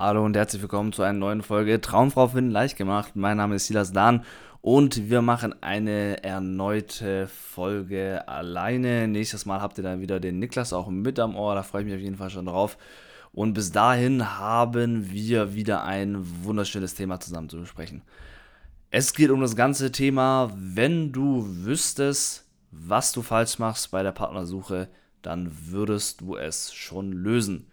Hallo und herzlich willkommen zu einer neuen Folge Traumfrau finden leicht gemacht. Mein Name ist Silas Dahn und wir machen eine erneute Folge alleine. Nächstes Mal habt ihr dann wieder den Niklas auch mit am Ohr, da freue ich mich auf jeden Fall schon drauf. Und bis dahin haben wir wieder ein wunderschönes Thema zusammen zu besprechen. Es geht um das ganze Thema, wenn du wüsstest, was du falsch machst bei der Partnersuche, dann würdest du es schon lösen.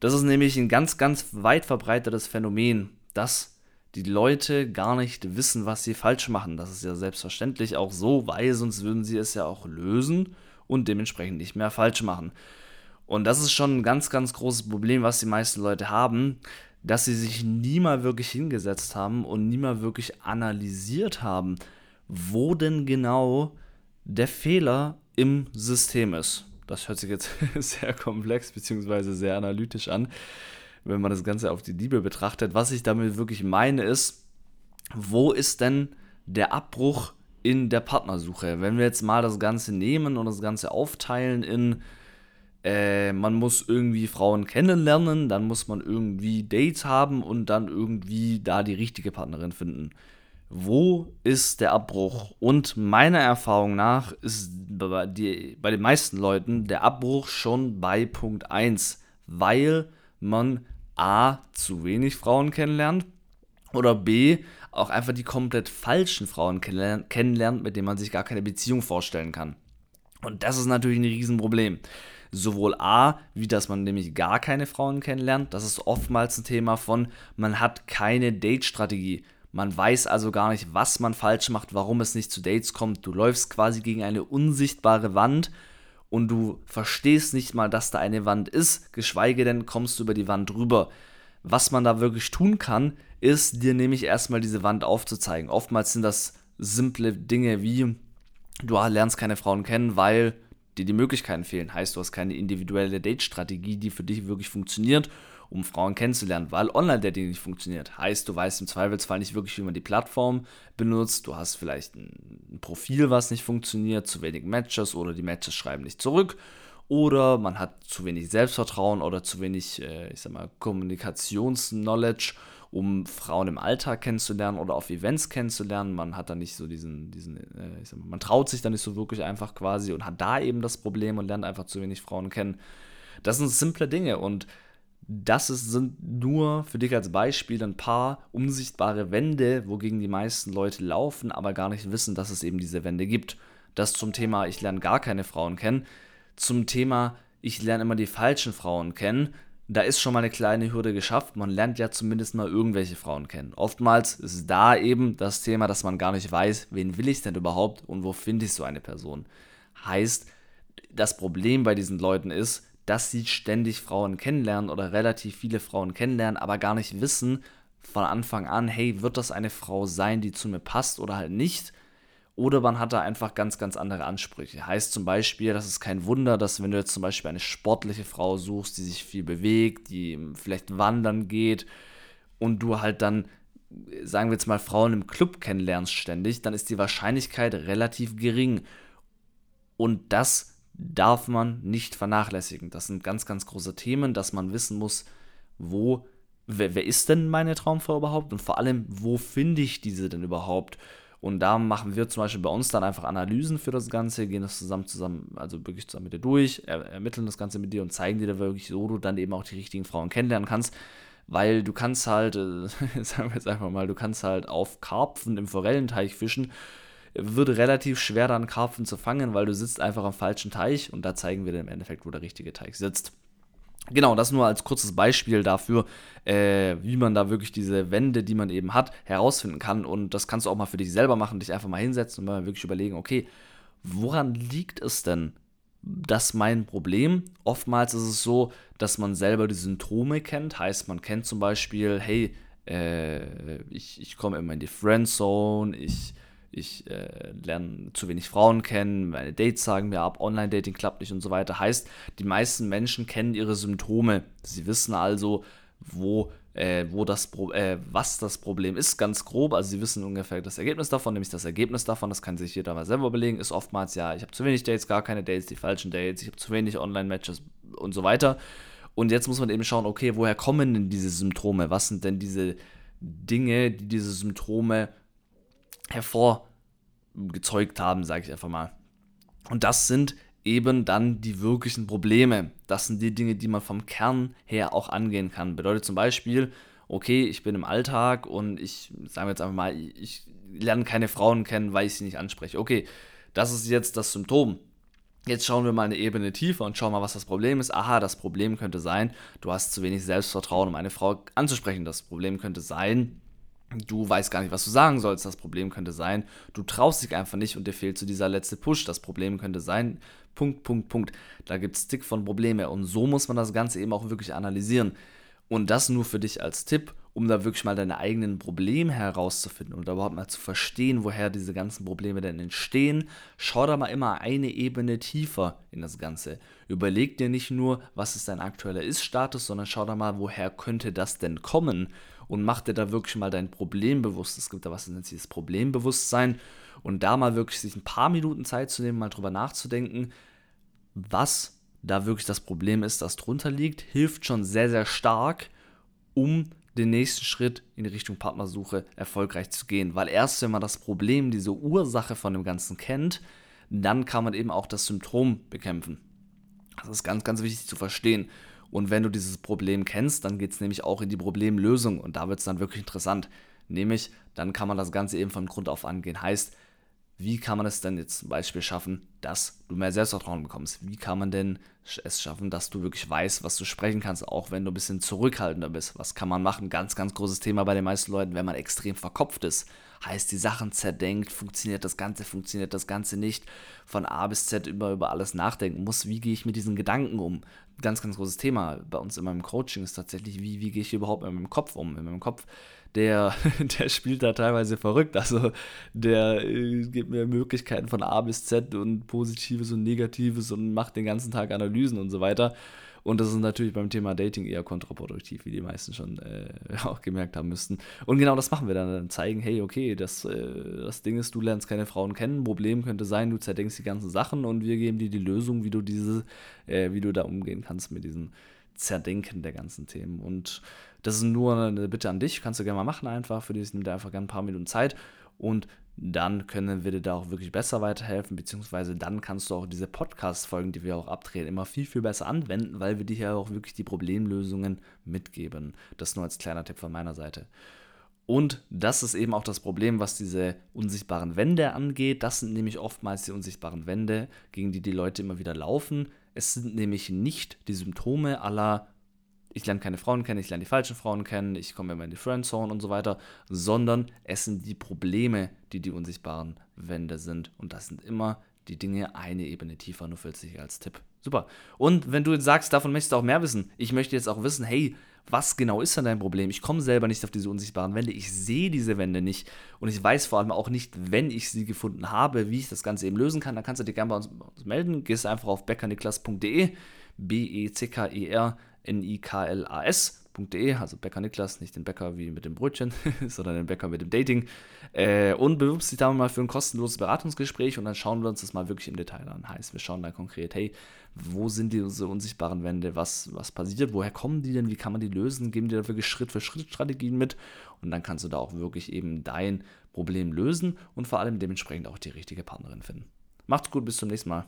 Das ist nämlich ein ganz, ganz weit verbreitetes Phänomen, dass die Leute gar nicht wissen, was sie falsch machen. Das ist ja selbstverständlich auch so, weil sonst würden sie es ja auch lösen und dementsprechend nicht mehr falsch machen. Und das ist schon ein ganz, ganz großes Problem, was die meisten Leute haben, dass sie sich nie mal wirklich hingesetzt haben und nie mal wirklich analysiert haben, wo denn genau der Fehler im System ist. Das hört sich jetzt sehr komplex bzw. sehr analytisch an, wenn man das Ganze auf die Liebe betrachtet. Was ich damit wirklich meine ist, wo ist denn der Abbruch in der Partnersuche? Wenn wir jetzt mal das Ganze nehmen und das Ganze aufteilen in, äh, man muss irgendwie Frauen kennenlernen, dann muss man irgendwie Dates haben und dann irgendwie da die richtige Partnerin finden wo ist der Abbruch? Und meiner Erfahrung nach ist bei, die, bei den meisten Leuten der Abbruch schon bei Punkt 1, weil man A, zu wenig Frauen kennenlernt oder B, auch einfach die komplett falschen Frauen kennenlernt, mit denen man sich gar keine Beziehung vorstellen kann. Und das ist natürlich ein Riesenproblem. Sowohl A, wie dass man nämlich gar keine Frauen kennenlernt, das ist oftmals ein Thema von, man hat keine Date-Strategie. Man weiß also gar nicht, was man falsch macht, warum es nicht zu Dates kommt. Du läufst quasi gegen eine unsichtbare Wand und du verstehst nicht mal, dass da eine Wand ist, geschweige denn kommst du über die Wand drüber. Was man da wirklich tun kann, ist dir nämlich erstmal diese Wand aufzuzeigen. Oftmals sind das simple Dinge wie, du lernst keine Frauen kennen, weil dir die Möglichkeiten fehlen. Heißt, du hast keine individuelle Date-Strategie, die für dich wirklich funktioniert um Frauen kennenzulernen, weil Online-Dating nicht funktioniert. Heißt, du weißt im Zweifelsfall nicht wirklich, wie man die Plattform benutzt. Du hast vielleicht ein Profil, was nicht funktioniert, zu wenig Matches oder die Matches schreiben nicht zurück. Oder man hat zu wenig Selbstvertrauen oder zu wenig, äh, ich sag mal, Kommunikations-Knowledge, um Frauen im Alltag kennenzulernen oder auf Events kennenzulernen. Man hat da nicht so diesen, diesen äh, mal, man traut sich da nicht so wirklich einfach quasi und hat da eben das Problem und lernt einfach zu wenig Frauen kennen. Das sind simple Dinge und das ist, sind nur für dich als Beispiel ein paar unsichtbare Wände, wogegen die meisten Leute laufen, aber gar nicht wissen, dass es eben diese Wände gibt. Das zum Thema, ich lerne gar keine Frauen kennen. Zum Thema, ich lerne immer die falschen Frauen kennen. Da ist schon mal eine kleine Hürde geschafft. Man lernt ja zumindest mal irgendwelche Frauen kennen. Oftmals ist da eben das Thema, dass man gar nicht weiß, wen will ich denn überhaupt und wo finde ich so eine Person. Heißt, das Problem bei diesen Leuten ist, dass sie ständig Frauen kennenlernen oder relativ viele Frauen kennenlernen, aber gar nicht wissen von Anfang an, hey, wird das eine Frau sein, die zu mir passt oder halt nicht? Oder man hat da einfach ganz, ganz andere Ansprüche. Heißt zum Beispiel, das ist kein Wunder, dass wenn du jetzt zum Beispiel eine sportliche Frau suchst, die sich viel bewegt, die vielleicht wandern geht und du halt dann, sagen wir jetzt mal, Frauen im Club kennenlernst ständig, dann ist die Wahrscheinlichkeit relativ gering. Und das darf man nicht vernachlässigen. Das sind ganz, ganz große Themen, dass man wissen muss, wo, wer, wer ist denn meine Traumfrau überhaupt und vor allem, wo finde ich diese denn überhaupt? Und da machen wir zum Beispiel bei uns dann einfach Analysen für das Ganze, gehen das zusammen, zusammen, also wirklich zusammen mit dir durch, er, ermitteln das Ganze mit dir und zeigen dir da wirklich so, du dann eben auch die richtigen Frauen kennenlernen kannst. Weil du kannst halt, äh, sagen wir jetzt einfach mal, du kannst halt auf Karpfen im Forellenteich fischen wird relativ schwer, dann Karpfen zu fangen, weil du sitzt einfach am falschen Teich und da zeigen wir dir im Endeffekt, wo der richtige Teich sitzt. Genau, das nur als kurzes Beispiel dafür, äh, wie man da wirklich diese Wände, die man eben hat, herausfinden kann. Und das kannst du auch mal für dich selber machen, dich einfach mal hinsetzen und mal wirklich überlegen, okay, woran liegt es denn, dass mein Problem? Oftmals ist es so, dass man selber die Symptome kennt. Heißt, man kennt zum Beispiel, hey, äh, ich, ich komme immer in die Friendzone, ich ich äh, lerne zu wenig Frauen kennen, meine Dates sagen mir ab, Online-Dating klappt nicht und so weiter. Heißt, die meisten Menschen kennen ihre Symptome. Sie wissen also, wo, äh, wo das Pro äh, was das Problem ist, ganz grob. Also sie wissen ungefähr das Ergebnis davon, nämlich das Ergebnis davon, das kann sich jeder mal selber überlegen, ist oftmals ja, ich habe zu wenig Dates, gar keine Dates, die falschen Dates, ich habe zu wenig Online-Matches und so weiter. Und jetzt muss man eben schauen, okay, woher kommen denn diese Symptome? Was sind denn diese Dinge, die diese Symptome hervorgezeugt haben, sage ich einfach mal. Und das sind eben dann die wirklichen Probleme. Das sind die Dinge, die man vom Kern her auch angehen kann. Bedeutet zum Beispiel, okay, ich bin im Alltag und ich, sagen jetzt einfach mal, ich lerne keine Frauen kennen, weil ich sie nicht anspreche. Okay, das ist jetzt das Symptom. Jetzt schauen wir mal eine Ebene tiefer und schauen mal, was das Problem ist. Aha, das Problem könnte sein, du hast zu wenig Selbstvertrauen, um eine Frau anzusprechen. Das Problem könnte sein, du weißt gar nicht, was du sagen sollst. Das Problem könnte sein, du traust dich einfach nicht und dir fehlt so dieser letzte Push. Das Problem könnte sein, Punkt, Punkt, Punkt. Da gibt es dick von Probleme und so muss man das Ganze eben auch wirklich analysieren. Und das nur für dich als Tipp, um da wirklich mal deine eigenen Probleme herauszufinden und überhaupt mal zu verstehen, woher diese ganzen Probleme denn entstehen. Schau da mal immer eine Ebene tiefer in das Ganze. Überleg dir nicht nur, was ist dein aktueller Ist-Status, sondern schau da mal, woher könnte das denn kommen und mach dir da wirklich mal dein Problem bewusst. Es gibt da was nennt sich das Problembewusstsein und da mal wirklich sich ein paar Minuten Zeit zu nehmen, mal drüber nachzudenken, was da wirklich das Problem ist, das drunter liegt, hilft schon sehr, sehr stark, um den nächsten Schritt in Richtung Partnersuche erfolgreich zu gehen. Weil erst wenn man das Problem, diese Ursache von dem Ganzen kennt, dann kann man eben auch das Symptom bekämpfen. Das ist ganz, ganz wichtig zu verstehen. Und wenn du dieses Problem kennst, dann geht es nämlich auch in die Problemlösung und da wird es dann wirklich interessant. Nämlich, dann kann man das Ganze eben von Grund auf angehen. Heißt, wie kann man es denn jetzt zum Beispiel schaffen, dass du mehr Selbstvertrauen bekommst? Wie kann man denn es schaffen, dass du wirklich weißt, was du sprechen kannst, auch wenn du ein bisschen zurückhaltender bist? Was kann man machen? Ganz, ganz großes Thema bei den meisten Leuten, wenn man extrem verkopft ist. Heißt, die Sachen zerdenkt, funktioniert das Ganze, funktioniert das Ganze nicht. Von A bis Z über, über alles nachdenken muss. Wie gehe ich mit diesen Gedanken um? Ganz, ganz großes Thema bei uns in meinem Coaching ist tatsächlich, wie, wie gehe ich überhaupt mit meinem Kopf um? In meinem Kopf der, der spielt da teilweise verrückt. Also der äh, gibt mir Möglichkeiten von A bis Z und Positives und Negatives und macht den ganzen Tag Analysen und so weiter. Und das ist natürlich beim Thema Dating eher kontraproduktiv, wie die meisten schon äh, auch gemerkt haben müssten. Und genau das machen wir dann. Dann zeigen, hey, okay, das, äh, das Ding ist, du lernst keine Frauen kennen. Problem könnte sein, du zerdenkst die ganzen Sachen und wir geben dir die Lösung, wie du diese, äh, wie du da umgehen kannst mit diesen Zerdenken der ganzen Themen. Und das ist nur eine Bitte an dich, kannst du gerne mal machen einfach. Für dich nimm dir einfach gerne ein paar Minuten Zeit und dann können wir dir da auch wirklich besser weiterhelfen, beziehungsweise dann kannst du auch diese Podcast-Folgen, die wir auch abdrehen, immer viel, viel besser anwenden, weil wir dir ja auch wirklich die Problemlösungen mitgeben. Das nur als kleiner Tipp von meiner Seite. Und das ist eben auch das Problem, was diese unsichtbaren Wände angeht. Das sind nämlich oftmals die unsichtbaren Wände, gegen die die Leute immer wieder laufen. Es sind nämlich nicht die Symptome aller ich lerne keine Frauen kennen, ich lerne die falschen Frauen kennen, ich komme immer in die Friendzone und so weiter, sondern es sind die Probleme, die die unsichtbaren Wände sind. Und das sind immer die Dinge eine Ebene tiefer, nur für sich als Tipp. Super. Und wenn du jetzt sagst, davon möchtest du auch mehr wissen, ich möchte jetzt auch wissen, hey, was genau ist denn dein Problem? Ich komme selber nicht auf diese unsichtbaren Wände, ich sehe diese Wände nicht und ich weiß vor allem auch nicht, wenn ich sie gefunden habe, wie ich das Ganze eben lösen kann, dann kannst du dich gerne bei uns, melden. Gehst einfach auf beckerniklas.de, B-E-C-K-E-R niklas.de, also Bäcker Niklas, nicht den Bäcker wie mit dem Brötchen, sondern den Bäcker mit dem Dating. Äh, und bewirbst dich da mal für ein kostenloses Beratungsgespräch und dann schauen wir uns das mal wirklich im Detail an. Heißt, wir schauen da konkret, hey, wo sind diese unsichtbaren Wände, was, was passiert, woher kommen die denn, wie kann man die lösen, geben dir da wirklich Schritt für Schritt Strategien mit und dann kannst du da auch wirklich eben dein Problem lösen und vor allem dementsprechend auch die richtige Partnerin finden. Macht's gut, bis zum nächsten Mal.